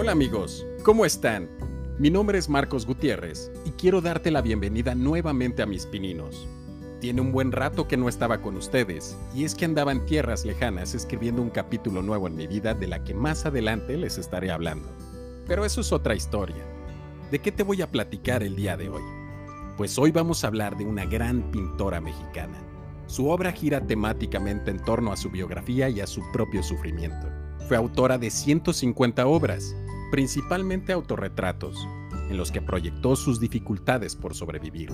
Hola amigos, ¿cómo están? Mi nombre es Marcos Gutiérrez y quiero darte la bienvenida nuevamente a mis pininos. Tiene un buen rato que no estaba con ustedes, y es que andaba en tierras lejanas escribiendo un capítulo nuevo en mi vida de la que más adelante les estaré hablando. Pero eso es otra historia. ¿De qué te voy a platicar el día de hoy? Pues hoy vamos a hablar de una gran pintora mexicana. Su obra gira temáticamente en torno a su biografía y a su propio sufrimiento. Fue autora de 150 obras, principalmente autorretratos, en los que proyectó sus dificultades por sobrevivir.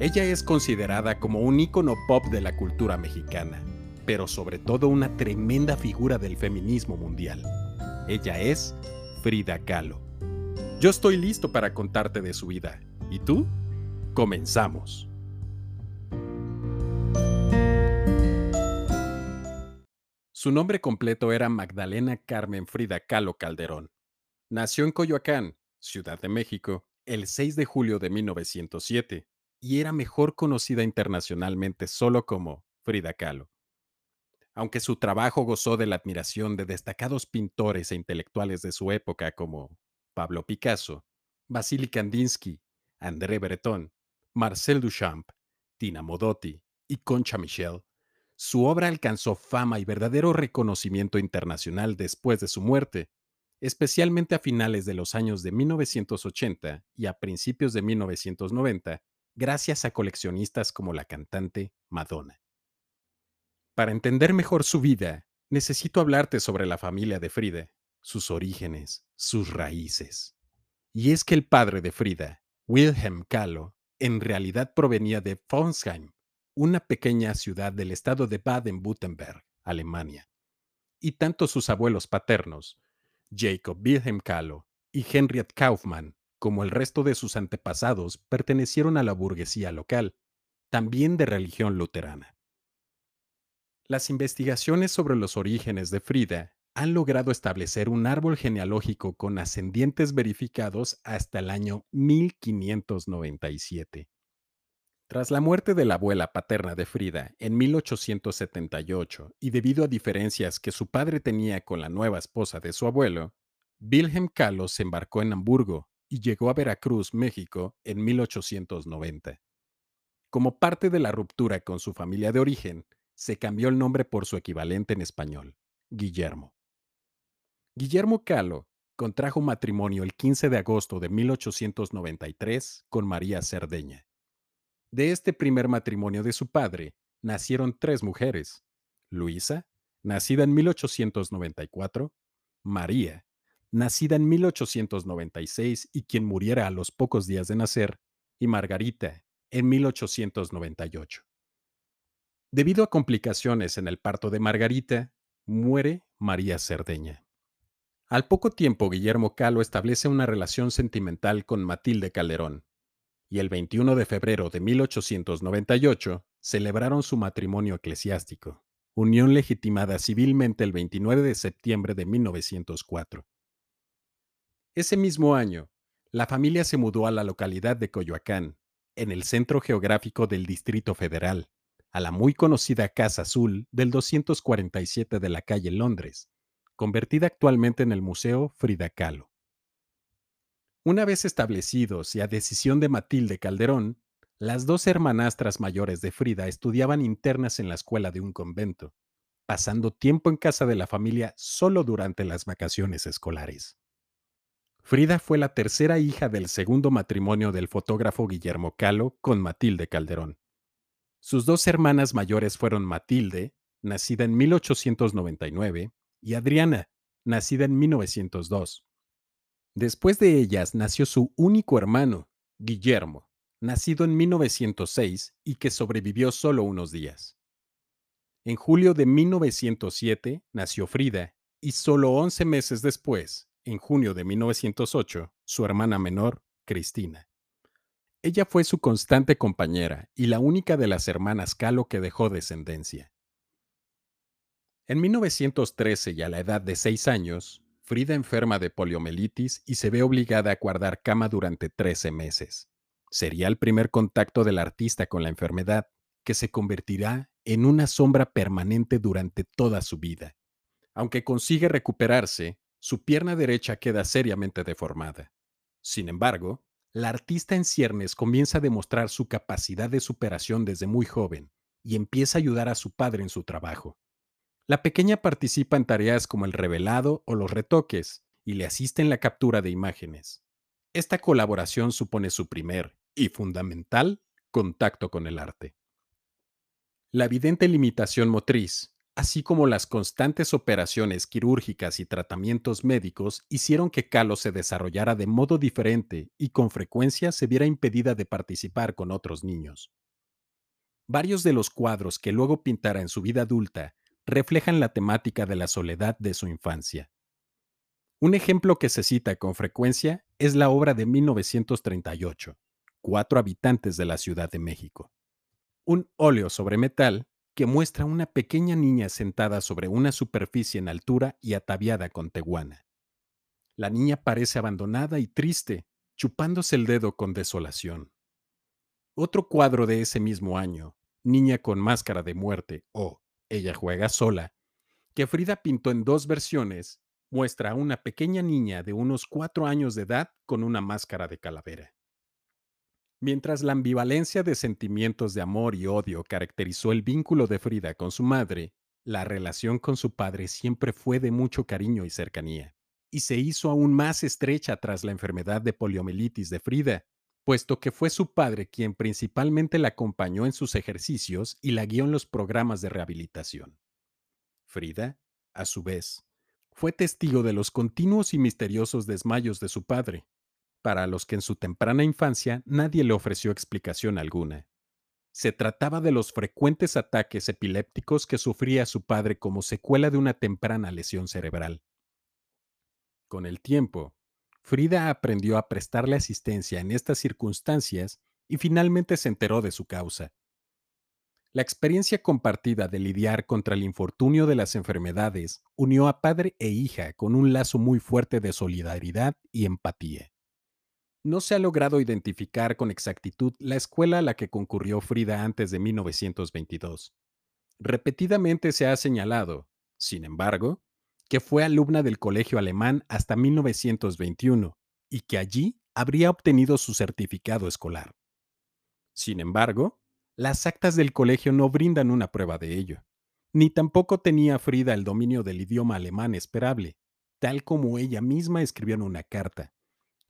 Ella es considerada como un ícono pop de la cultura mexicana, pero sobre todo una tremenda figura del feminismo mundial. Ella es Frida Kahlo. Yo estoy listo para contarte de su vida. ¿Y tú? Comenzamos. Su nombre completo era Magdalena Carmen Frida Kahlo Calderón. Nació en Coyoacán, Ciudad de México, el 6 de julio de 1907 y era mejor conocida internacionalmente solo como Frida Kahlo. Aunque su trabajo gozó de la admiración de destacados pintores e intelectuales de su época como Pablo Picasso, Vasily Kandinsky, André Breton, Marcel Duchamp, Tina Modotti y Concha Michel, su obra alcanzó fama y verdadero reconocimiento internacional después de su muerte, especialmente a finales de los años de 1980 y a principios de 1990, gracias a coleccionistas como la cantante Madonna. Para entender mejor su vida, necesito hablarte sobre la familia de Frida, sus orígenes, sus raíces. Y es que el padre de Frida, Wilhelm Kahlo, en realidad provenía de Fonsheim, una pequeña ciudad del estado de Baden-Württemberg, Alemania. Y tanto sus abuelos paternos, Jacob Wilhelm Kahlo y Henriette Kaufmann, como el resto de sus antepasados, pertenecieron a la burguesía local, también de religión luterana. Las investigaciones sobre los orígenes de Frida han logrado establecer un árbol genealógico con ascendientes verificados hasta el año 1597. Tras la muerte de la abuela paterna de Frida en 1878 y debido a diferencias que su padre tenía con la nueva esposa de su abuelo, Wilhelm Kahlo se embarcó en Hamburgo y llegó a Veracruz, México, en 1890. Como parte de la ruptura con su familia de origen, se cambió el nombre por su equivalente en español, Guillermo. Guillermo Kahlo contrajo matrimonio el 15 de agosto de 1893 con María Cerdeña. De este primer matrimonio de su padre nacieron tres mujeres. Luisa, nacida en 1894, María, nacida en 1896 y quien muriera a los pocos días de nacer, y Margarita, en 1898. Debido a complicaciones en el parto de Margarita, muere María Cerdeña. Al poco tiempo, Guillermo Calo establece una relación sentimental con Matilde Calderón, y el 21 de febrero de 1898 celebraron su matrimonio eclesiástico, unión legitimada civilmente el 29 de septiembre de 1904. Ese mismo año, la familia se mudó a la localidad de Coyoacán, en el centro geográfico del Distrito Federal, a la muy conocida Casa Azul del 247 de la calle Londres, convertida actualmente en el Museo Frida Kahlo. Una vez establecidos y a decisión de Matilde Calderón, las dos hermanastras mayores de Frida estudiaban internas en la escuela de un convento, pasando tiempo en casa de la familia solo durante las vacaciones escolares. Frida fue la tercera hija del segundo matrimonio del fotógrafo Guillermo Calo con Matilde Calderón. Sus dos hermanas mayores fueron Matilde, nacida en 1899, y Adriana, nacida en 1902. Después de ellas nació su único hermano, Guillermo, nacido en 1906 y que sobrevivió solo unos días. En julio de 1907 nació Frida y solo 11 meses después, en junio de 1908, su hermana menor, Cristina. Ella fue su constante compañera y la única de las hermanas Calo que dejó descendencia. En 1913 y a la edad de seis años, Frida enferma de poliomielitis y se ve obligada a guardar cama durante 13 meses. Sería el primer contacto del artista con la enfermedad, que se convertirá en una sombra permanente durante toda su vida. Aunque consigue recuperarse, su pierna derecha queda seriamente deformada. Sin embargo, la artista en ciernes comienza a demostrar su capacidad de superación desde muy joven y empieza a ayudar a su padre en su trabajo. La pequeña participa en tareas como el revelado o los retoques y le asiste en la captura de imágenes. Esta colaboración supone su primer y fundamental contacto con el arte. La evidente limitación motriz, así como las constantes operaciones quirúrgicas y tratamientos médicos, hicieron que Calo se desarrollara de modo diferente y con frecuencia se viera impedida de participar con otros niños. Varios de los cuadros que luego pintara en su vida adulta reflejan la temática de la soledad de su infancia. Un ejemplo que se cita con frecuencia es la obra de 1938, Cuatro habitantes de la Ciudad de México un óleo sobre metal que muestra una pequeña niña sentada sobre una superficie en altura y ataviada con teguana. La niña parece abandonada y triste, chupándose el dedo con desolación. Otro cuadro de ese mismo año, Niña con máscara de muerte o Ella juega sola, que Frida pintó en dos versiones, muestra a una pequeña niña de unos cuatro años de edad con una máscara de calavera. Mientras la ambivalencia de sentimientos de amor y odio caracterizó el vínculo de Frida con su madre, la relación con su padre siempre fue de mucho cariño y cercanía, y se hizo aún más estrecha tras la enfermedad de poliomielitis de Frida, puesto que fue su padre quien principalmente la acompañó en sus ejercicios y la guió en los programas de rehabilitación. Frida, a su vez, fue testigo de los continuos y misteriosos desmayos de su padre, para los que en su temprana infancia nadie le ofreció explicación alguna. Se trataba de los frecuentes ataques epilépticos que sufría su padre como secuela de una temprana lesión cerebral. Con el tiempo, Frida aprendió a prestarle asistencia en estas circunstancias y finalmente se enteró de su causa. La experiencia compartida de lidiar contra el infortunio de las enfermedades unió a padre e hija con un lazo muy fuerte de solidaridad y empatía. No se ha logrado identificar con exactitud la escuela a la que concurrió Frida antes de 1922. Repetidamente se ha señalado, sin embargo, que fue alumna del colegio alemán hasta 1921 y que allí habría obtenido su certificado escolar. Sin embargo, las actas del colegio no brindan una prueba de ello, ni tampoco tenía Frida el dominio del idioma alemán esperable, tal como ella misma escribió en una carta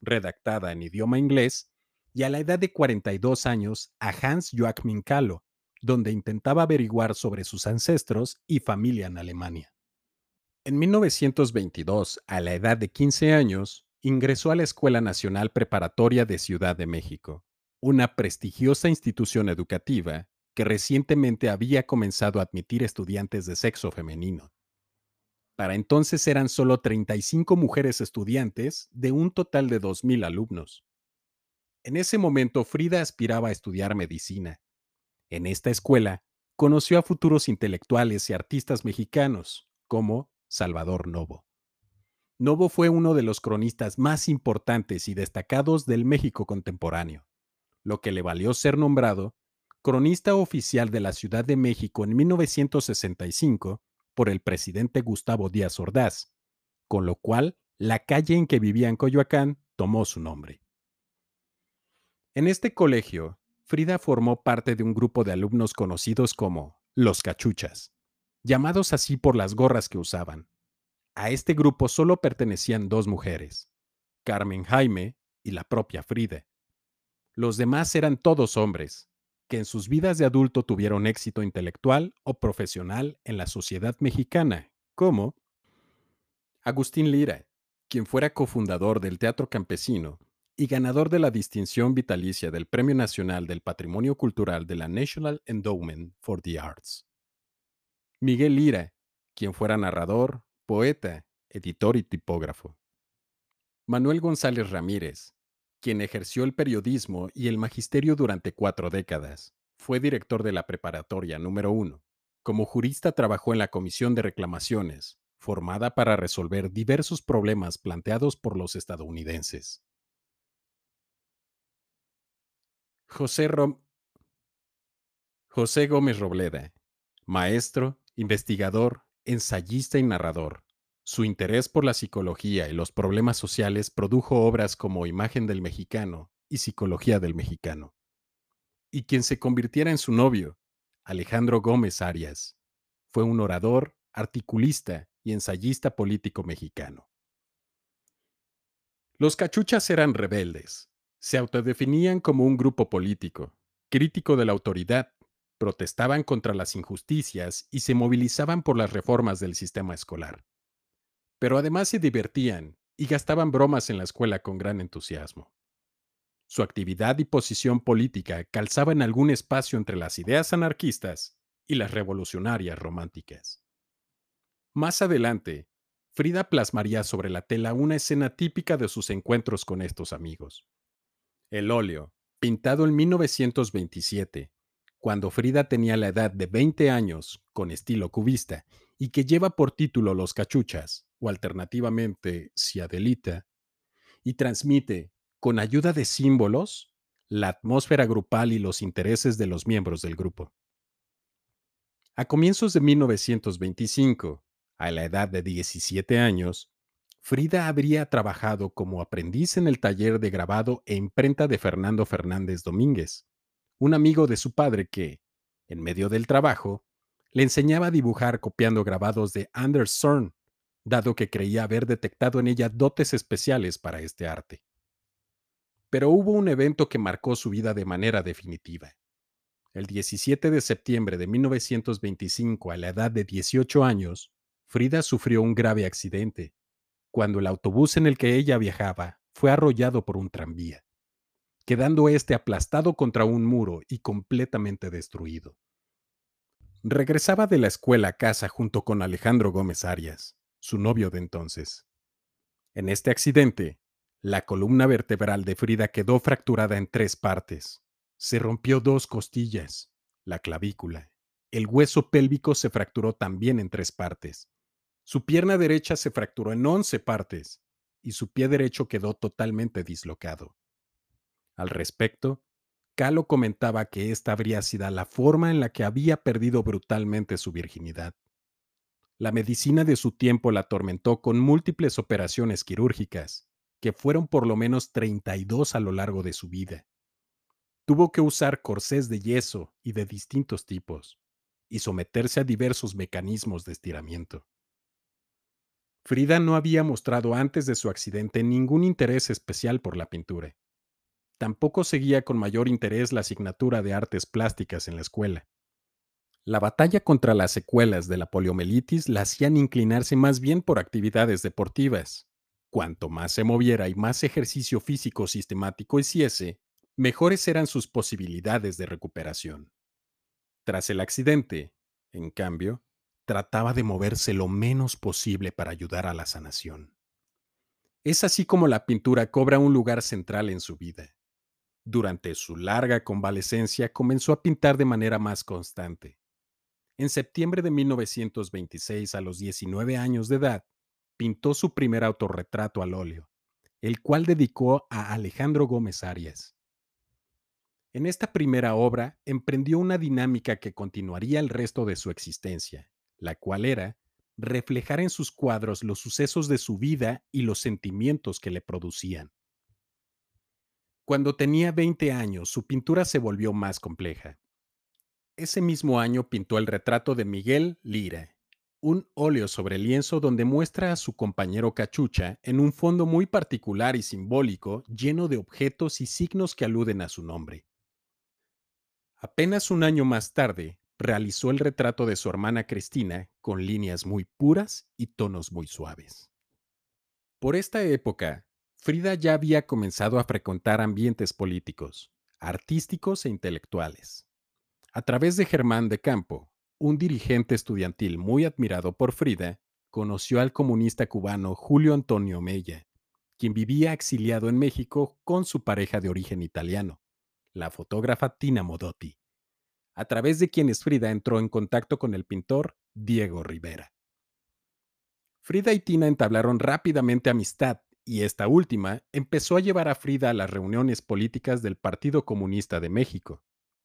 redactada en idioma inglés, y a la edad de 42 años a Hans Joachim Kahlo, donde intentaba averiguar sobre sus ancestros y familia en Alemania. En 1922, a la edad de 15 años, ingresó a la Escuela Nacional Preparatoria de Ciudad de México, una prestigiosa institución educativa que recientemente había comenzado a admitir estudiantes de sexo femenino. Para entonces eran solo 35 mujeres estudiantes de un total de 2.000 alumnos. En ese momento Frida aspiraba a estudiar medicina. En esta escuela conoció a futuros intelectuales y artistas mexicanos, como Salvador Novo. Novo fue uno de los cronistas más importantes y destacados del México contemporáneo, lo que le valió ser nombrado cronista oficial de la Ciudad de México en 1965 por el presidente Gustavo Díaz Ordaz, con lo cual la calle en que vivía en Coyoacán tomó su nombre. En este colegio, Frida formó parte de un grupo de alumnos conocidos como los cachuchas, llamados así por las gorras que usaban. A este grupo solo pertenecían dos mujeres, Carmen Jaime y la propia Frida. Los demás eran todos hombres, que en sus vidas de adulto tuvieron éxito intelectual o profesional en la sociedad mexicana, como Agustín Lira, quien fuera cofundador del Teatro Campesino y ganador de la distinción vitalicia del Premio Nacional del Patrimonio Cultural de la National Endowment for the Arts. Miguel Lira, quien fuera narrador, poeta, editor y tipógrafo. Manuel González Ramírez, quien ejerció el periodismo y el magisterio durante cuatro décadas. Fue director de la preparatoria número uno. Como jurista trabajó en la Comisión de Reclamaciones, formada para resolver diversos problemas planteados por los estadounidenses. José, José Gómez Robleda, maestro, investigador, ensayista y narrador. Su interés por la psicología y los problemas sociales produjo obras como Imagen del Mexicano y Psicología del Mexicano. Y quien se convirtiera en su novio, Alejandro Gómez Arias, fue un orador, articulista y ensayista político mexicano. Los cachuchas eran rebeldes, se autodefinían como un grupo político, crítico de la autoridad, protestaban contra las injusticias y se movilizaban por las reformas del sistema escolar. Pero además se divertían y gastaban bromas en la escuela con gran entusiasmo. Su actividad y posición política calzaban algún espacio entre las ideas anarquistas y las revolucionarias románticas. Más adelante, Frida plasmaría sobre la tela una escena típica de sus encuentros con estos amigos. El óleo, pintado en 1927, cuando Frida tenía la edad de 20 años, con estilo cubista, y que lleva por título Los Cachuchas, o alternativamente Ciadelita, y transmite, con ayuda de símbolos, la atmósfera grupal y los intereses de los miembros del grupo. A comienzos de 1925, a la edad de 17 años, Frida habría trabajado como aprendiz en el taller de grabado e imprenta de Fernando Fernández Domínguez, un amigo de su padre que, en medio del trabajo, le enseñaba a dibujar copiando grabados de Anders dado que creía haber detectado en ella dotes especiales para este arte. Pero hubo un evento que marcó su vida de manera definitiva. El 17 de septiembre de 1925, a la edad de 18 años, Frida sufrió un grave accidente, cuando el autobús en el que ella viajaba fue arrollado por un tranvía, quedando éste aplastado contra un muro y completamente destruido. Regresaba de la escuela a casa junto con Alejandro Gómez Arias, su novio de entonces. En este accidente, la columna vertebral de Frida quedó fracturada en tres partes. Se rompió dos costillas, la clavícula. El hueso pélvico se fracturó también en tres partes. Su pierna derecha se fracturó en once partes y su pie derecho quedó totalmente dislocado. Al respecto, Calo comentaba que esta habría sido la forma en la que había perdido brutalmente su virginidad. La medicina de su tiempo la atormentó con múltiples operaciones quirúrgicas, que fueron por lo menos 32 a lo largo de su vida. Tuvo que usar corsés de yeso y de distintos tipos, y someterse a diversos mecanismos de estiramiento. Frida no había mostrado antes de su accidente ningún interés especial por la pintura. Tampoco seguía con mayor interés la asignatura de artes plásticas en la escuela. La batalla contra las secuelas de la poliomielitis la hacían inclinarse más bien por actividades deportivas. Cuanto más se moviera y más ejercicio físico sistemático hiciese, mejores eran sus posibilidades de recuperación. Tras el accidente, en cambio, trataba de moverse lo menos posible para ayudar a la sanación. Es así como la pintura cobra un lugar central en su vida. Durante su larga convalecencia comenzó a pintar de manera más constante. En septiembre de 1926, a los 19 años de edad, pintó su primer autorretrato al óleo, el cual dedicó a Alejandro Gómez Arias. En esta primera obra emprendió una dinámica que continuaría el resto de su existencia, la cual era reflejar en sus cuadros los sucesos de su vida y los sentimientos que le producían. Cuando tenía 20 años, su pintura se volvió más compleja. Ese mismo año pintó el retrato de Miguel Lira, un óleo sobre lienzo donde muestra a su compañero Cachucha en un fondo muy particular y simbólico lleno de objetos y signos que aluden a su nombre. Apenas un año más tarde, realizó el retrato de su hermana Cristina con líneas muy puras y tonos muy suaves. Por esta época, Frida ya había comenzado a frecuentar ambientes políticos, artísticos e intelectuales. A través de Germán de Campo, un dirigente estudiantil muy admirado por Frida, conoció al comunista cubano Julio Antonio Mella, quien vivía exiliado en México con su pareja de origen italiano, la fotógrafa Tina Modotti, a través de quienes Frida entró en contacto con el pintor Diego Rivera. Frida y Tina entablaron rápidamente amistad y esta última empezó a llevar a Frida a las reuniones políticas del Partido Comunista de México,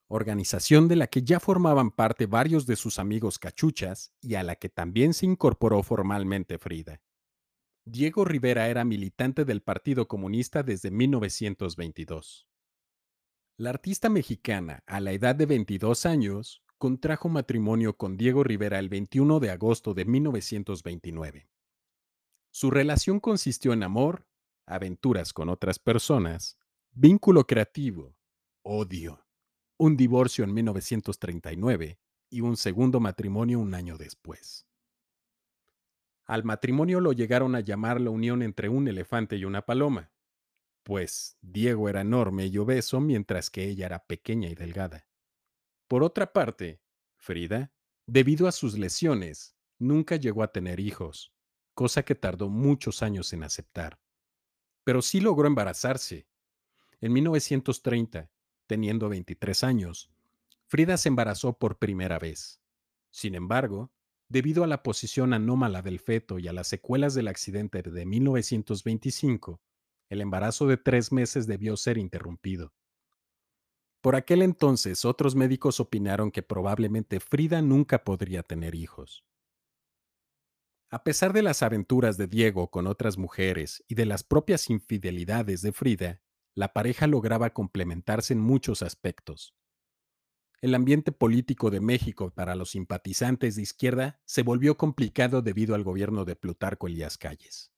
organización de la que ya formaban parte varios de sus amigos cachuchas y a la que también se incorporó formalmente Frida. Diego Rivera era militante del Partido Comunista desde 1922. La artista mexicana, a la edad de 22 años, contrajo matrimonio con Diego Rivera el 21 de agosto de 1929. Su relación consistió en amor, aventuras con otras personas, vínculo creativo, odio, un divorcio en 1939 y un segundo matrimonio un año después. Al matrimonio lo llegaron a llamar la unión entre un elefante y una paloma, pues Diego era enorme y obeso mientras que ella era pequeña y delgada. Por otra parte, Frida, debido a sus lesiones, nunca llegó a tener hijos, cosa que tardó muchos años en aceptar. Pero sí logró embarazarse. En 1930, teniendo 23 años, Frida se embarazó por primera vez. Sin embargo, debido a la posición anómala del feto y a las secuelas del accidente de 1925, el embarazo de tres meses debió ser interrumpido. Por aquel entonces, otros médicos opinaron que probablemente Frida nunca podría tener hijos. A pesar de las aventuras de Diego con otras mujeres y de las propias infidelidades de Frida, la pareja lograba complementarse en muchos aspectos. El ambiente político de México para los simpatizantes de izquierda se volvió complicado debido al gobierno de Plutarco Elías Calles.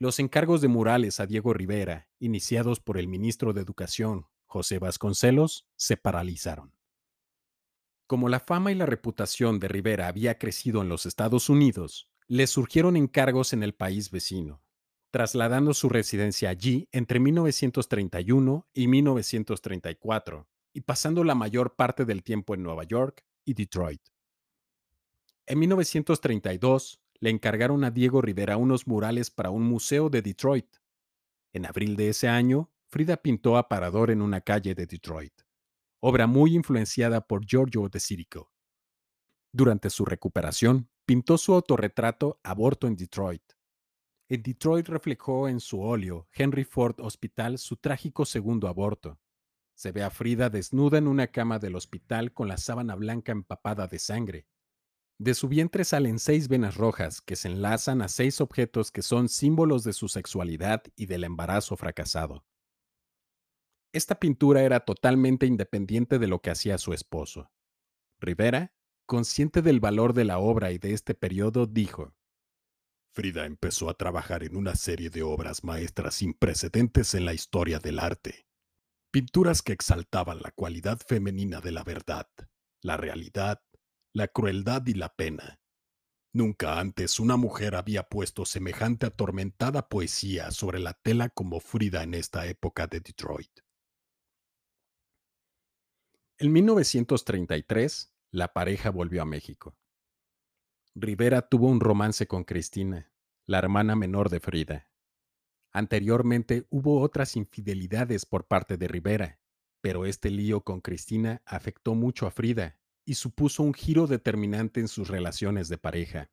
Los encargos de murales a Diego Rivera, iniciados por el ministro de Educación, José Vasconcelos, se paralizaron. Como la fama y la reputación de Rivera había crecido en los Estados Unidos, le surgieron encargos en el país vecino, trasladando su residencia allí entre 1931 y 1934 y pasando la mayor parte del tiempo en Nueva York y Detroit. En 1932 le encargaron a Diego Rivera unos murales para un museo de Detroit. En abril de ese año, Frida pintó Aparador en una calle de Detroit, obra muy influenciada por Giorgio de Sirico. Durante su recuperación, pintó su autorretrato Aborto en Detroit. En Detroit reflejó en su óleo Henry Ford Hospital su trágico segundo aborto. Se ve a Frida desnuda en una cama del hospital con la sábana blanca empapada de sangre. De su vientre salen seis venas rojas que se enlazan a seis objetos que son símbolos de su sexualidad y del embarazo fracasado. Esta pintura era totalmente independiente de lo que hacía su esposo. Rivera consciente del valor de la obra y de este periodo, dijo, Frida empezó a trabajar en una serie de obras maestras sin precedentes en la historia del arte. Pinturas que exaltaban la cualidad femenina de la verdad, la realidad, la crueldad y la pena. Nunca antes una mujer había puesto semejante atormentada poesía sobre la tela como Frida en esta época de Detroit. En 1933, la pareja volvió a México. Rivera tuvo un romance con Cristina, la hermana menor de Frida. Anteriormente hubo otras infidelidades por parte de Rivera, pero este lío con Cristina afectó mucho a Frida y supuso un giro determinante en sus relaciones de pareja.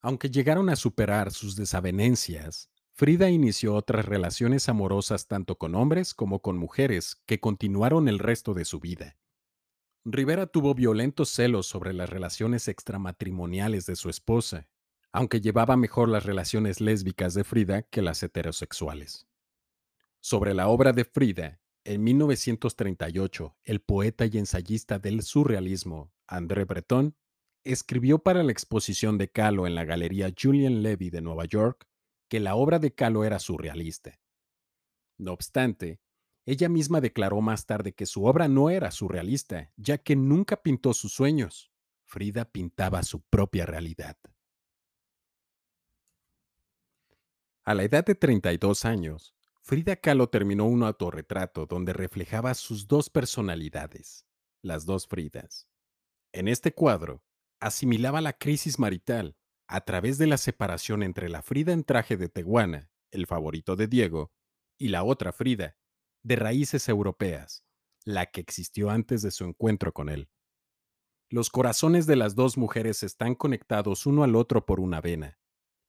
Aunque llegaron a superar sus desavenencias, Frida inició otras relaciones amorosas tanto con hombres como con mujeres que continuaron el resto de su vida. Rivera tuvo violentos celos sobre las relaciones extramatrimoniales de su esposa, aunque llevaba mejor las relaciones lésbicas de Frida que las heterosexuales. Sobre la obra de Frida, en 1938, el poeta y ensayista del surrealismo, André Breton, escribió para la exposición de Kahlo en la Galería Julian Levy de Nueva York que la obra de Kahlo era surrealista. No obstante, ella misma declaró más tarde que su obra no era surrealista, ya que nunca pintó sus sueños. Frida pintaba su propia realidad. A la edad de 32 años, Frida Kahlo terminó un autorretrato donde reflejaba sus dos personalidades, las dos Fridas. En este cuadro, asimilaba la crisis marital a través de la separación entre la Frida en traje de teguana, el favorito de Diego, y la otra Frida, de raíces europeas, la que existió antes de su encuentro con él. Los corazones de las dos mujeres están conectados uno al otro por una vena.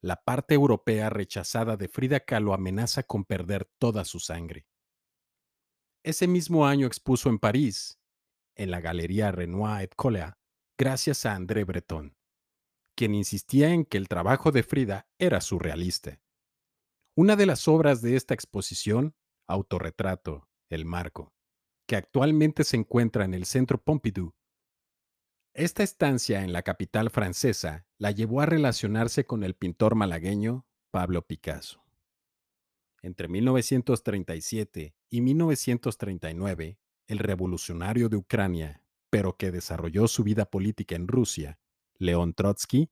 La parte europea rechazada de Frida Kahlo amenaza con perder toda su sangre. Ese mismo año expuso en París, en la Galería Renoir et Colea, gracias a André Breton, quien insistía en que el trabajo de Frida era surrealista. Una de las obras de esta exposición, Autorretrato, El Marco, que actualmente se encuentra en el Centro Pompidou. Esta estancia en la capital francesa la llevó a relacionarse con el pintor malagueño Pablo Picasso. Entre 1937 y 1939, el revolucionario de Ucrania, pero que desarrolló su vida política en Rusia, León Trotsky,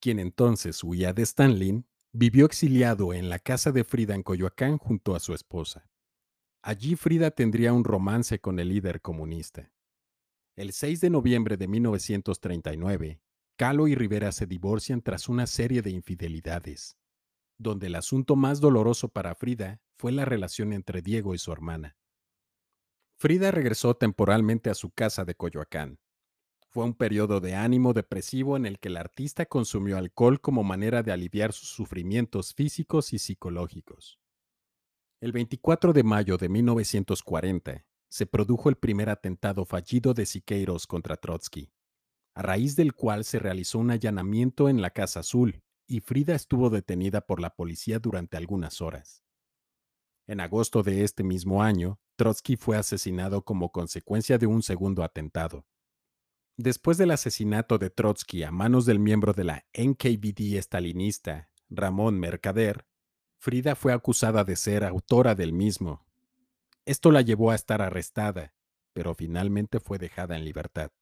quien entonces huía de Stalin, vivió exiliado en la casa de Frida en Coyoacán junto a su esposa. Allí Frida tendría un romance con el líder comunista. El 6 de noviembre de 1939, Calo y Rivera se divorcian tras una serie de infidelidades, donde el asunto más doloroso para Frida fue la relación entre Diego y su hermana. Frida regresó temporalmente a su casa de Coyoacán. Fue un periodo de ánimo depresivo en el que el artista consumió alcohol como manera de aliviar sus sufrimientos físicos y psicológicos. El 24 de mayo de 1940 se produjo el primer atentado fallido de Siqueiros contra Trotsky, a raíz del cual se realizó un allanamiento en la Casa Azul y Frida estuvo detenida por la policía durante algunas horas. En agosto de este mismo año, Trotsky fue asesinado como consecuencia de un segundo atentado. Después del asesinato de Trotsky a manos del miembro de la NKVD estalinista, Ramón Mercader, Frida fue acusada de ser autora del mismo. Esto la llevó a estar arrestada, pero finalmente fue dejada en libertad.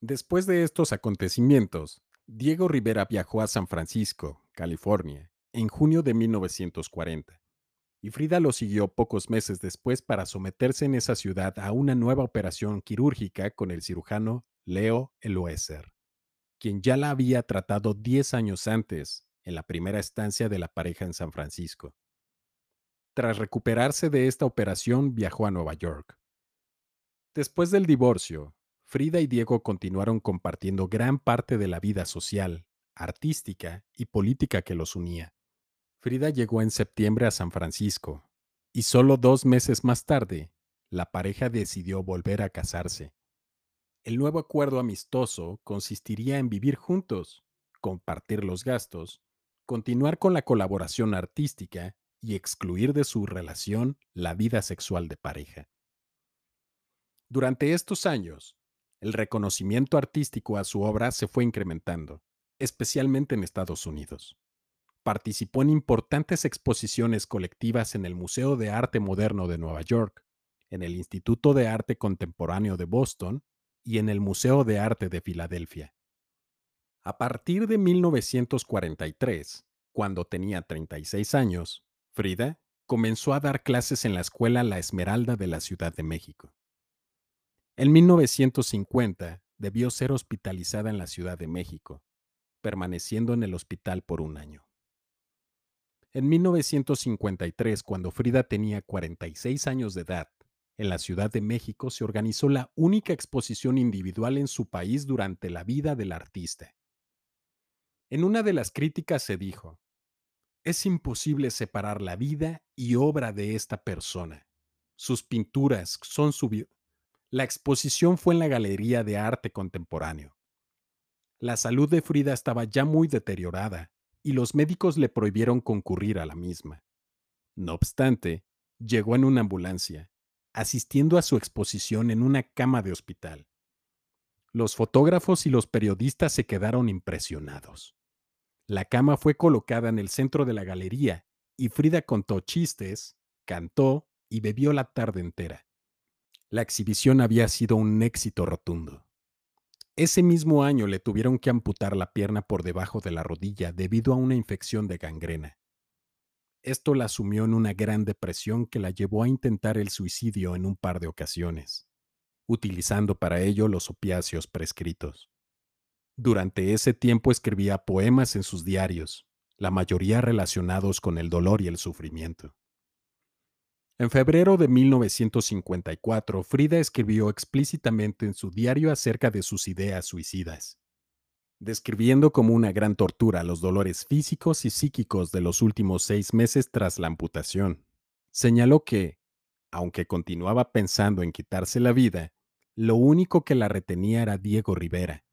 Después de estos acontecimientos, Diego Rivera viajó a San Francisco, California, en junio de 1940 y Frida lo siguió pocos meses después para someterse en esa ciudad a una nueva operación quirúrgica con el cirujano Leo Eloeser, quien ya la había tratado 10 años antes, en la primera estancia de la pareja en San Francisco. Tras recuperarse de esta operación, viajó a Nueva York. Después del divorcio, Frida y Diego continuaron compartiendo gran parte de la vida social, artística y política que los unía. Frida llegó en septiembre a San Francisco y solo dos meses más tarde, la pareja decidió volver a casarse. El nuevo acuerdo amistoso consistiría en vivir juntos, compartir los gastos, continuar con la colaboración artística y excluir de su relación la vida sexual de pareja. Durante estos años, el reconocimiento artístico a su obra se fue incrementando, especialmente en Estados Unidos participó en importantes exposiciones colectivas en el Museo de Arte Moderno de Nueva York, en el Instituto de Arte Contemporáneo de Boston y en el Museo de Arte de Filadelfia. A partir de 1943, cuando tenía 36 años, Frida comenzó a dar clases en la escuela La Esmeralda de la Ciudad de México. En 1950 debió ser hospitalizada en la Ciudad de México, permaneciendo en el hospital por un año. En 1953, cuando Frida tenía 46 años de edad, en la Ciudad de México se organizó la única exposición individual en su país durante la vida del artista. En una de las críticas se dijo, es imposible separar la vida y obra de esta persona. Sus pinturas son su vida. La exposición fue en la Galería de Arte Contemporáneo. La salud de Frida estaba ya muy deteriorada y los médicos le prohibieron concurrir a la misma. No obstante, llegó en una ambulancia, asistiendo a su exposición en una cama de hospital. Los fotógrafos y los periodistas se quedaron impresionados. La cama fue colocada en el centro de la galería y Frida contó chistes, cantó y bebió la tarde entera. La exhibición había sido un éxito rotundo. Ese mismo año le tuvieron que amputar la pierna por debajo de la rodilla debido a una infección de gangrena. Esto la sumió en una gran depresión que la llevó a intentar el suicidio en un par de ocasiones, utilizando para ello los opiáceos prescritos. Durante ese tiempo escribía poemas en sus diarios, la mayoría relacionados con el dolor y el sufrimiento. En febrero de 1954, Frida escribió explícitamente en su diario acerca de sus ideas suicidas, describiendo como una gran tortura los dolores físicos y psíquicos de los últimos seis meses tras la amputación. Señaló que, aunque continuaba pensando en quitarse la vida, lo único que la retenía era Diego Rivera,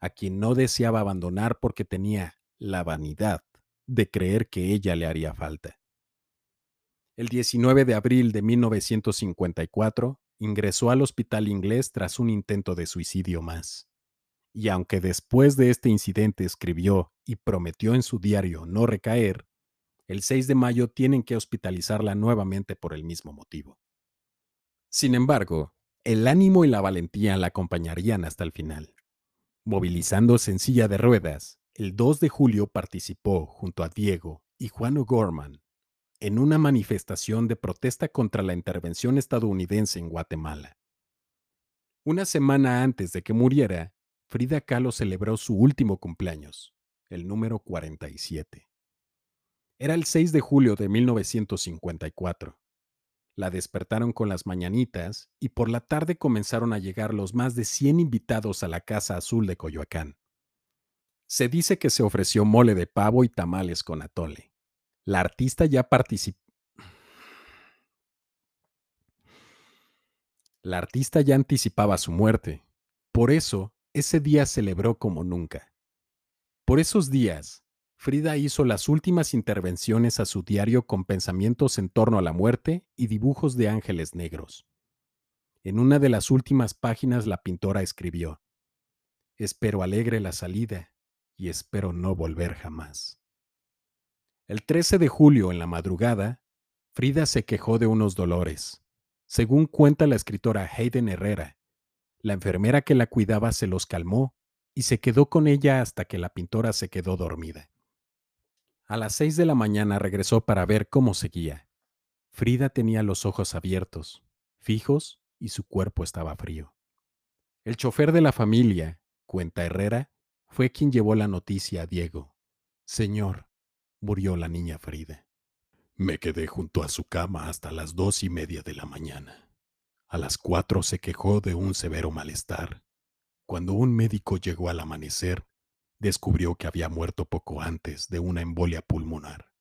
a quien no deseaba abandonar porque tenía la vanidad de creer que ella le haría falta. El 19 de abril de 1954 ingresó al hospital inglés tras un intento de suicidio más. Y aunque después de este incidente escribió y prometió en su diario no recaer, el 6 de mayo tienen que hospitalizarla nuevamente por el mismo motivo. Sin embargo, el ánimo y la valentía la acompañarían hasta el final. Movilizándose en silla de ruedas, el 2 de julio participó junto a Diego y Juan O'Gorman en una manifestación de protesta contra la intervención estadounidense en Guatemala. Una semana antes de que muriera, Frida Kahlo celebró su último cumpleaños, el número 47. Era el 6 de julio de 1954. La despertaron con las mañanitas y por la tarde comenzaron a llegar los más de 100 invitados a la Casa Azul de Coyoacán. Se dice que se ofreció mole de pavo y tamales con atole. La artista ya participó. La artista ya anticipaba su muerte. Por eso, ese día celebró como nunca. Por esos días, Frida hizo las últimas intervenciones a su diario con pensamientos en torno a la muerte y dibujos de ángeles negros. En una de las últimas páginas la pintora escribió, Espero alegre la salida y espero no volver jamás. El 13 de julio, en la madrugada, Frida se quejó de unos dolores. Según cuenta la escritora Hayden Herrera, la enfermera que la cuidaba se los calmó y se quedó con ella hasta que la pintora se quedó dormida. A las seis de la mañana regresó para ver cómo seguía. Frida tenía los ojos abiertos, fijos, y su cuerpo estaba frío. El chofer de la familia, cuenta Herrera, fue quien llevó la noticia a Diego. Señor, murió la niña Frida. Me quedé junto a su cama hasta las dos y media de la mañana. A las cuatro se quejó de un severo malestar. Cuando un médico llegó al amanecer, descubrió que había muerto poco antes de una embolia pulmonar.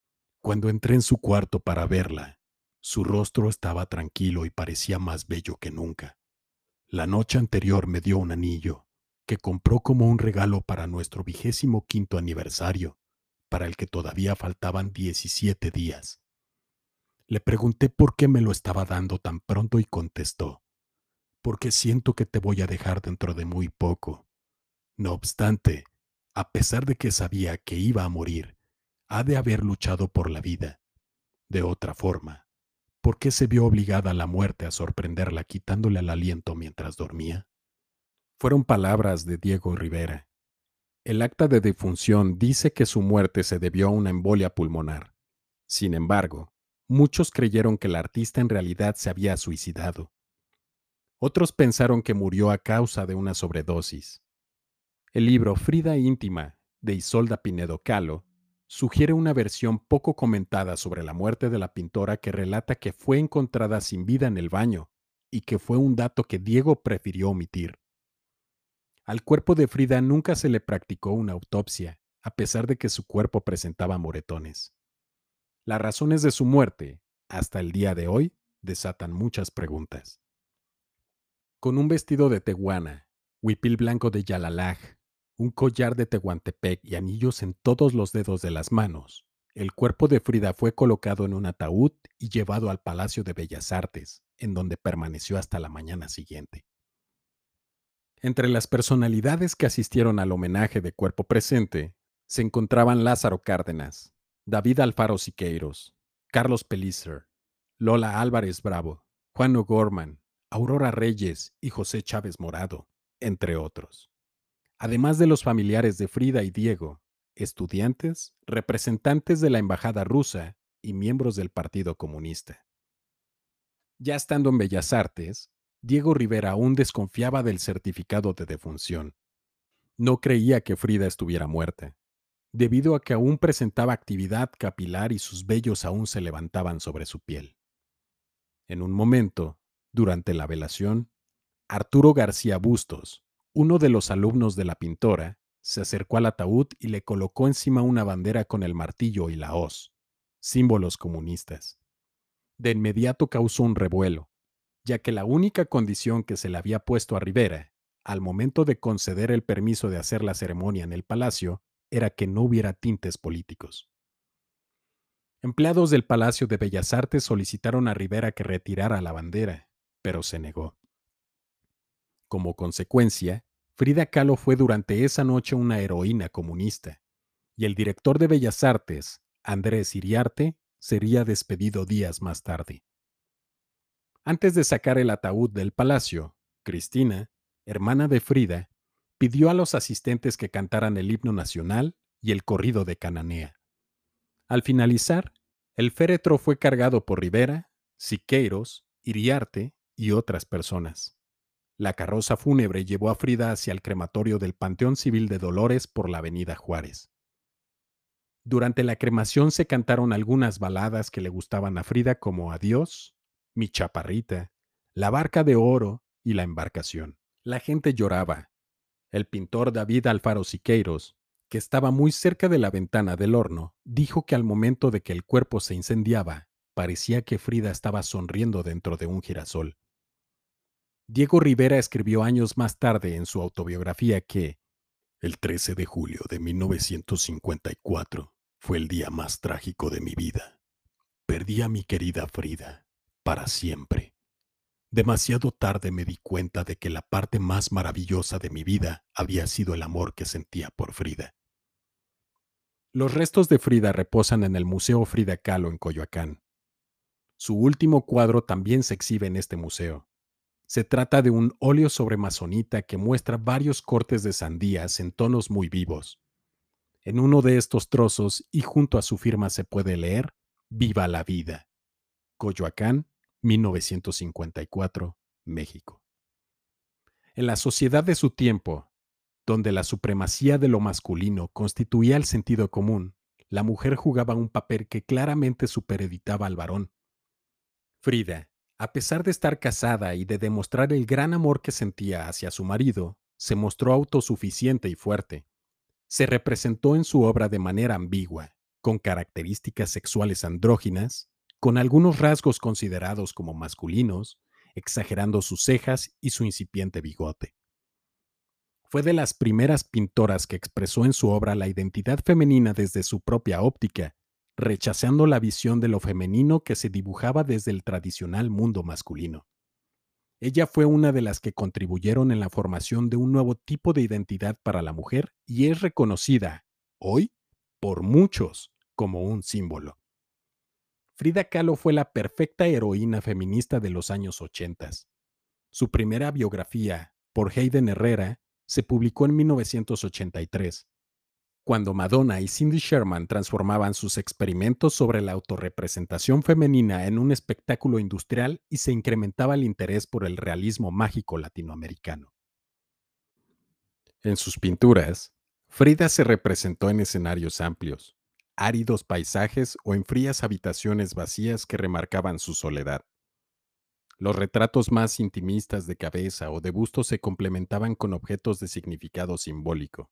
Cuando entré en su cuarto para verla, su rostro estaba tranquilo y parecía más bello que nunca. La noche anterior me dio un anillo que compró como un regalo para nuestro vigésimo quinto aniversario, para el que todavía faltaban 17 días. Le pregunté por qué me lo estaba dando tan pronto y contestó, porque siento que te voy a dejar dentro de muy poco. No obstante, a pesar de que sabía que iba a morir, ha de haber luchado por la vida. De otra forma, ¿por qué se vio obligada la muerte a sorprenderla quitándole el aliento mientras dormía? Fueron palabras de Diego Rivera. El acta de defunción dice que su muerte se debió a una embolia pulmonar. Sin embargo, Muchos creyeron que el artista en realidad se había suicidado. Otros pensaron que murió a causa de una sobredosis. El libro Frida íntima de Isolda Pinedo Calo sugiere una versión poco comentada sobre la muerte de la pintora que relata que fue encontrada sin vida en el baño y que fue un dato que Diego prefirió omitir. Al cuerpo de Frida nunca se le practicó una autopsia, a pesar de que su cuerpo presentaba moretones. Las razones de su muerte, hasta el día de hoy, desatan muchas preguntas. Con un vestido de tehuana, huipil blanco de Yalalaj, un collar de Tehuantepec y anillos en todos los dedos de las manos, el cuerpo de Frida fue colocado en un ataúd y llevado al Palacio de Bellas Artes, en donde permaneció hasta la mañana siguiente. Entre las personalidades que asistieron al homenaje de cuerpo presente se encontraban Lázaro Cárdenas, David Alfaro Siqueiros, Carlos Pellicer, Lola Álvarez Bravo, Juan O'Gorman, Aurora Reyes y José Chávez Morado, entre otros. Además de los familiares de Frida y Diego, estudiantes, representantes de la Embajada rusa y miembros del Partido Comunista. Ya estando en Bellas Artes, Diego Rivera aún desconfiaba del certificado de defunción. No creía que Frida estuviera muerta debido a que aún presentaba actividad capilar y sus vellos aún se levantaban sobre su piel. En un momento, durante la velación, Arturo García Bustos, uno de los alumnos de la pintora, se acercó al ataúd y le colocó encima una bandera con el martillo y la hoz, símbolos comunistas. De inmediato causó un revuelo, ya que la única condición que se le había puesto a Rivera al momento de conceder el permiso de hacer la ceremonia en el palacio era que no hubiera tintes políticos. Empleados del Palacio de Bellas Artes solicitaron a Rivera que retirara la bandera, pero se negó. Como consecuencia, Frida Kahlo fue durante esa noche una heroína comunista, y el director de Bellas Artes, Andrés Iriarte, sería despedido días más tarde. Antes de sacar el ataúd del palacio, Cristina, hermana de Frida, pidió a los asistentes que cantaran el himno nacional y el corrido de Cananea. Al finalizar, el féretro fue cargado por Rivera, Siqueiros, Iriarte y otras personas. La carroza fúnebre llevó a Frida hacia el crematorio del Panteón Civil de Dolores por la Avenida Juárez. Durante la cremación se cantaron algunas baladas que le gustaban a Frida como Adiós, Mi Chaparrita, La Barca de Oro y La Embarcación. La gente lloraba. El pintor David Alfaro Siqueiros, que estaba muy cerca de la ventana del horno, dijo que al momento de que el cuerpo se incendiaba, parecía que Frida estaba sonriendo dentro de un girasol. Diego Rivera escribió años más tarde en su autobiografía que el 13 de julio de 1954 fue el día más trágico de mi vida. Perdí a mi querida Frida para siempre. Demasiado tarde me di cuenta de que la parte más maravillosa de mi vida había sido el amor que sentía por Frida. Los restos de Frida reposan en el Museo Frida Kahlo en Coyoacán. Su último cuadro también se exhibe en este museo. Se trata de un óleo sobre masonita que muestra varios cortes de sandías en tonos muy vivos. En uno de estos trozos y junto a su firma se puede leer Viva la vida. Coyoacán, 1954, México. En la sociedad de su tiempo, donde la supremacía de lo masculino constituía el sentido común, la mujer jugaba un papel que claramente supereditaba al varón. Frida, a pesar de estar casada y de demostrar el gran amor que sentía hacia su marido, se mostró autosuficiente y fuerte. Se representó en su obra de manera ambigua, con características sexuales andróginas, con algunos rasgos considerados como masculinos, exagerando sus cejas y su incipiente bigote. Fue de las primeras pintoras que expresó en su obra la identidad femenina desde su propia óptica, rechazando la visión de lo femenino que se dibujaba desde el tradicional mundo masculino. Ella fue una de las que contribuyeron en la formación de un nuevo tipo de identidad para la mujer y es reconocida, hoy, por muchos como un símbolo. Frida Kahlo fue la perfecta heroína feminista de los años 80. Su primera biografía, por Hayden Herrera, se publicó en 1983 cuando Madonna y Cindy Sherman transformaban sus experimentos sobre la autorrepresentación femenina en un espectáculo industrial y se incrementaba el interés por el realismo mágico latinoamericano. En sus pinturas, Frida se representó en escenarios amplios, áridos paisajes o en frías habitaciones vacías que remarcaban su soledad. Los retratos más intimistas de cabeza o de busto se complementaban con objetos de significado simbólico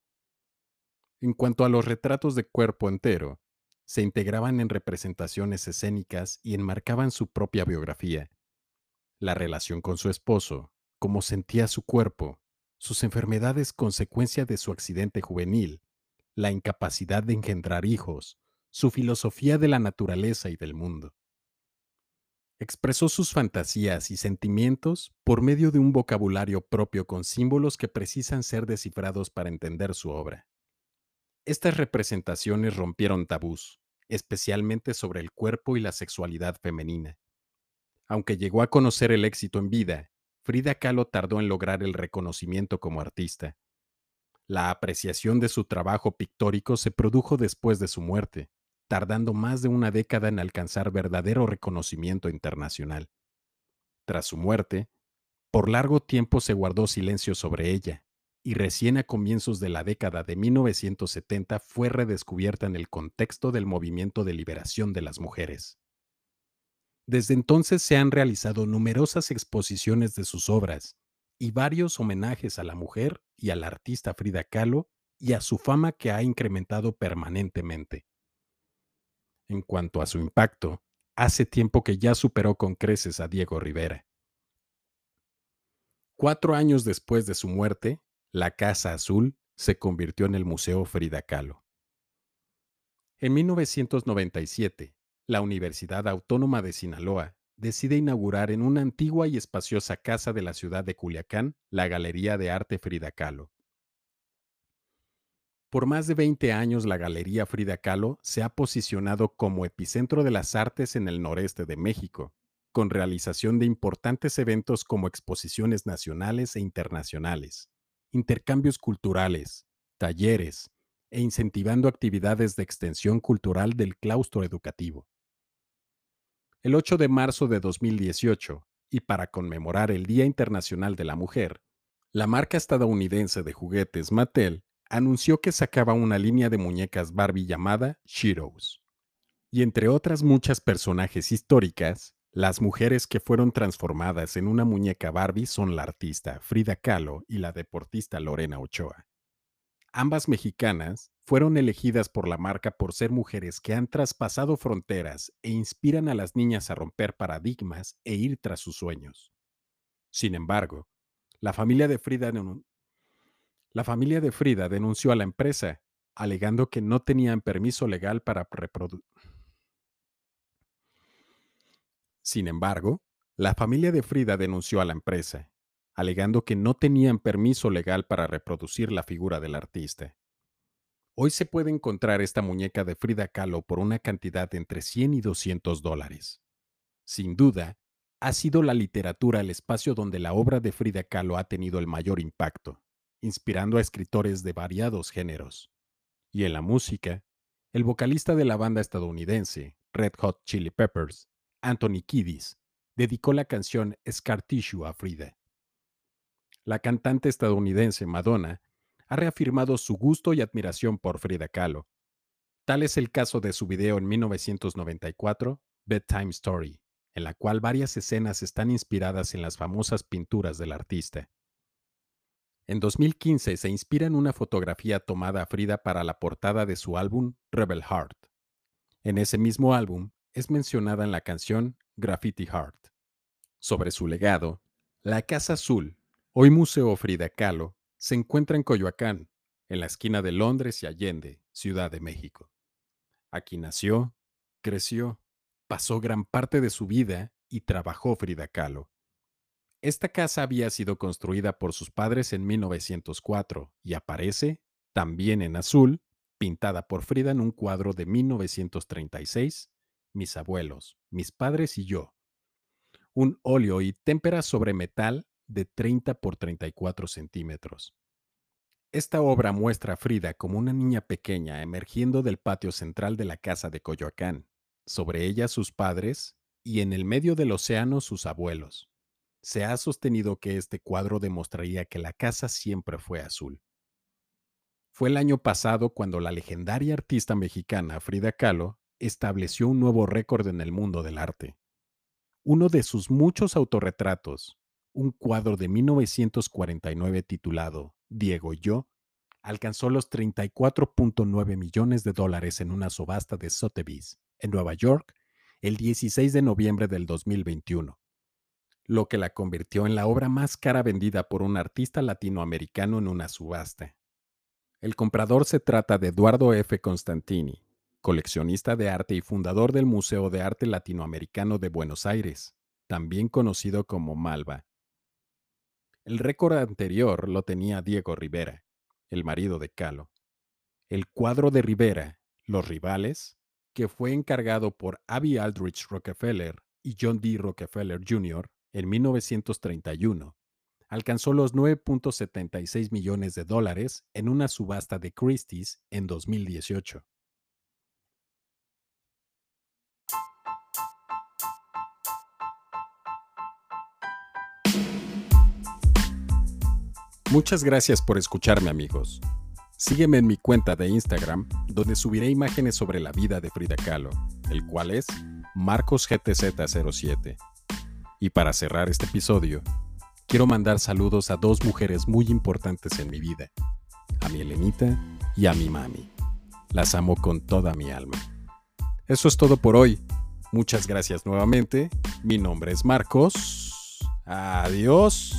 en cuanto a los retratos de cuerpo entero, se integraban en representaciones escénicas y enmarcaban su propia biografía. La relación con su esposo, cómo sentía su cuerpo, sus enfermedades consecuencia de su accidente juvenil, la incapacidad de engendrar hijos, su filosofía de la naturaleza y del mundo. Expresó sus fantasías y sentimientos por medio de un vocabulario propio con símbolos que precisan ser descifrados para entender su obra. Estas representaciones rompieron tabús, especialmente sobre el cuerpo y la sexualidad femenina. Aunque llegó a conocer el éxito en vida, Frida Kahlo tardó en lograr el reconocimiento como artista. La apreciación de su trabajo pictórico se produjo después de su muerte, tardando más de una década en alcanzar verdadero reconocimiento internacional. Tras su muerte, por largo tiempo se guardó silencio sobre ella, y recién a comienzos de la década de 1970 fue redescubierta en el contexto del movimiento de liberación de las mujeres. Desde entonces se han realizado numerosas exposiciones de sus obras y varios homenajes a la mujer y al artista Frida Kahlo y a su fama que ha incrementado permanentemente. En cuanto a su impacto, hace tiempo que ya superó con creces a Diego Rivera. Cuatro años después de su muerte, la Casa Azul se convirtió en el Museo Frida Kahlo. En 1997, la Universidad Autónoma de Sinaloa decide inaugurar en una antigua y espaciosa casa de la ciudad de Culiacán la Galería de Arte Frida Kahlo. Por más de 20 años la Galería Frida Kahlo se ha posicionado como epicentro de las artes en el noreste de México, con realización de importantes eventos como exposiciones nacionales e internacionales, intercambios culturales, talleres, e incentivando actividades de extensión cultural del claustro educativo. El 8 de marzo de 2018, y para conmemorar el Día Internacional de la Mujer, la marca estadounidense de juguetes Mattel anunció que sacaba una línea de muñecas Barbie llamada Sheroes. Y entre otras muchas personajes históricas, las mujeres que fueron transformadas en una muñeca Barbie son la artista Frida Kahlo y la deportista Lorena Ochoa. Ambas mexicanas fueron elegidas por la marca por ser mujeres que han traspasado fronteras e inspiran a las niñas a romper paradigmas e ir tras sus sueños. Sin embargo, la familia de Frida, la familia de Frida denunció a la empresa, alegando que no tenían permiso legal para reproducir. Sin embargo, la familia de Frida denunció a la empresa, alegando que no tenían permiso legal para reproducir la figura del artista. Hoy se puede encontrar esta muñeca de Frida Kahlo por una cantidad entre 100 y 200 dólares. Sin duda, ha sido la literatura el espacio donde la obra de Frida Kahlo ha tenido el mayor impacto, inspirando a escritores de variados géneros. Y en la música, el vocalista de la banda estadounidense Red Hot Chili Peppers, Anthony Kiddis, dedicó la canción Scar Tissue a Frida la cantante estadounidense Madonna ha reafirmado su gusto y admiración por Frida Kahlo. Tal es el caso de su video en 1994, Bedtime Story, en la cual varias escenas están inspiradas en las famosas pinturas del artista. En 2015 se inspira en una fotografía tomada a Frida para la portada de su álbum Rebel Heart. En ese mismo álbum es mencionada en la canción Graffiti Heart. Sobre su legado, la Casa Azul Hoy Museo Frida Kahlo se encuentra en Coyoacán, en la esquina de Londres y Allende, Ciudad de México. Aquí nació, creció, pasó gran parte de su vida y trabajó Frida Kahlo. Esta casa había sido construida por sus padres en 1904 y aparece, también en azul, pintada por Frida en un cuadro de 1936, Mis abuelos, mis padres y yo. Un óleo y témpera sobre metal de 30 por 34 centímetros. Esta obra muestra a Frida como una niña pequeña emergiendo del patio central de la casa de Coyoacán, sobre ella sus padres y en el medio del océano sus abuelos. Se ha sostenido que este cuadro demostraría que la casa siempre fue azul. Fue el año pasado cuando la legendaria artista mexicana Frida Kahlo estableció un nuevo récord en el mundo del arte. Uno de sus muchos autorretratos, un cuadro de 1949 titulado Diego y yo, alcanzó los 34.9 millones de dólares en una subasta de Sotheby's, en Nueva York, el 16 de noviembre del 2021, lo que la convirtió en la obra más cara vendida por un artista latinoamericano en una subasta. El comprador se trata de Eduardo F. Constantini, coleccionista de arte y fundador del Museo de Arte Latinoamericano de Buenos Aires, también conocido como Malva. El récord anterior lo tenía Diego Rivera, el marido de Calo. El cuadro de Rivera, Los Rivales, que fue encargado por Abby Aldrich Rockefeller y John D. Rockefeller Jr. en 1931, alcanzó los 9.76 millones de dólares en una subasta de Christie's en 2018. Muchas gracias por escucharme amigos. Sígueme en mi cuenta de Instagram, donde subiré imágenes sobre la vida de Frida Kahlo, el cual es MarcosGTZ07. Y para cerrar este episodio, quiero mandar saludos a dos mujeres muy importantes en mi vida, a mi Elenita y a mi mami. Las amo con toda mi alma. Eso es todo por hoy. Muchas gracias nuevamente. Mi nombre es Marcos. Adiós.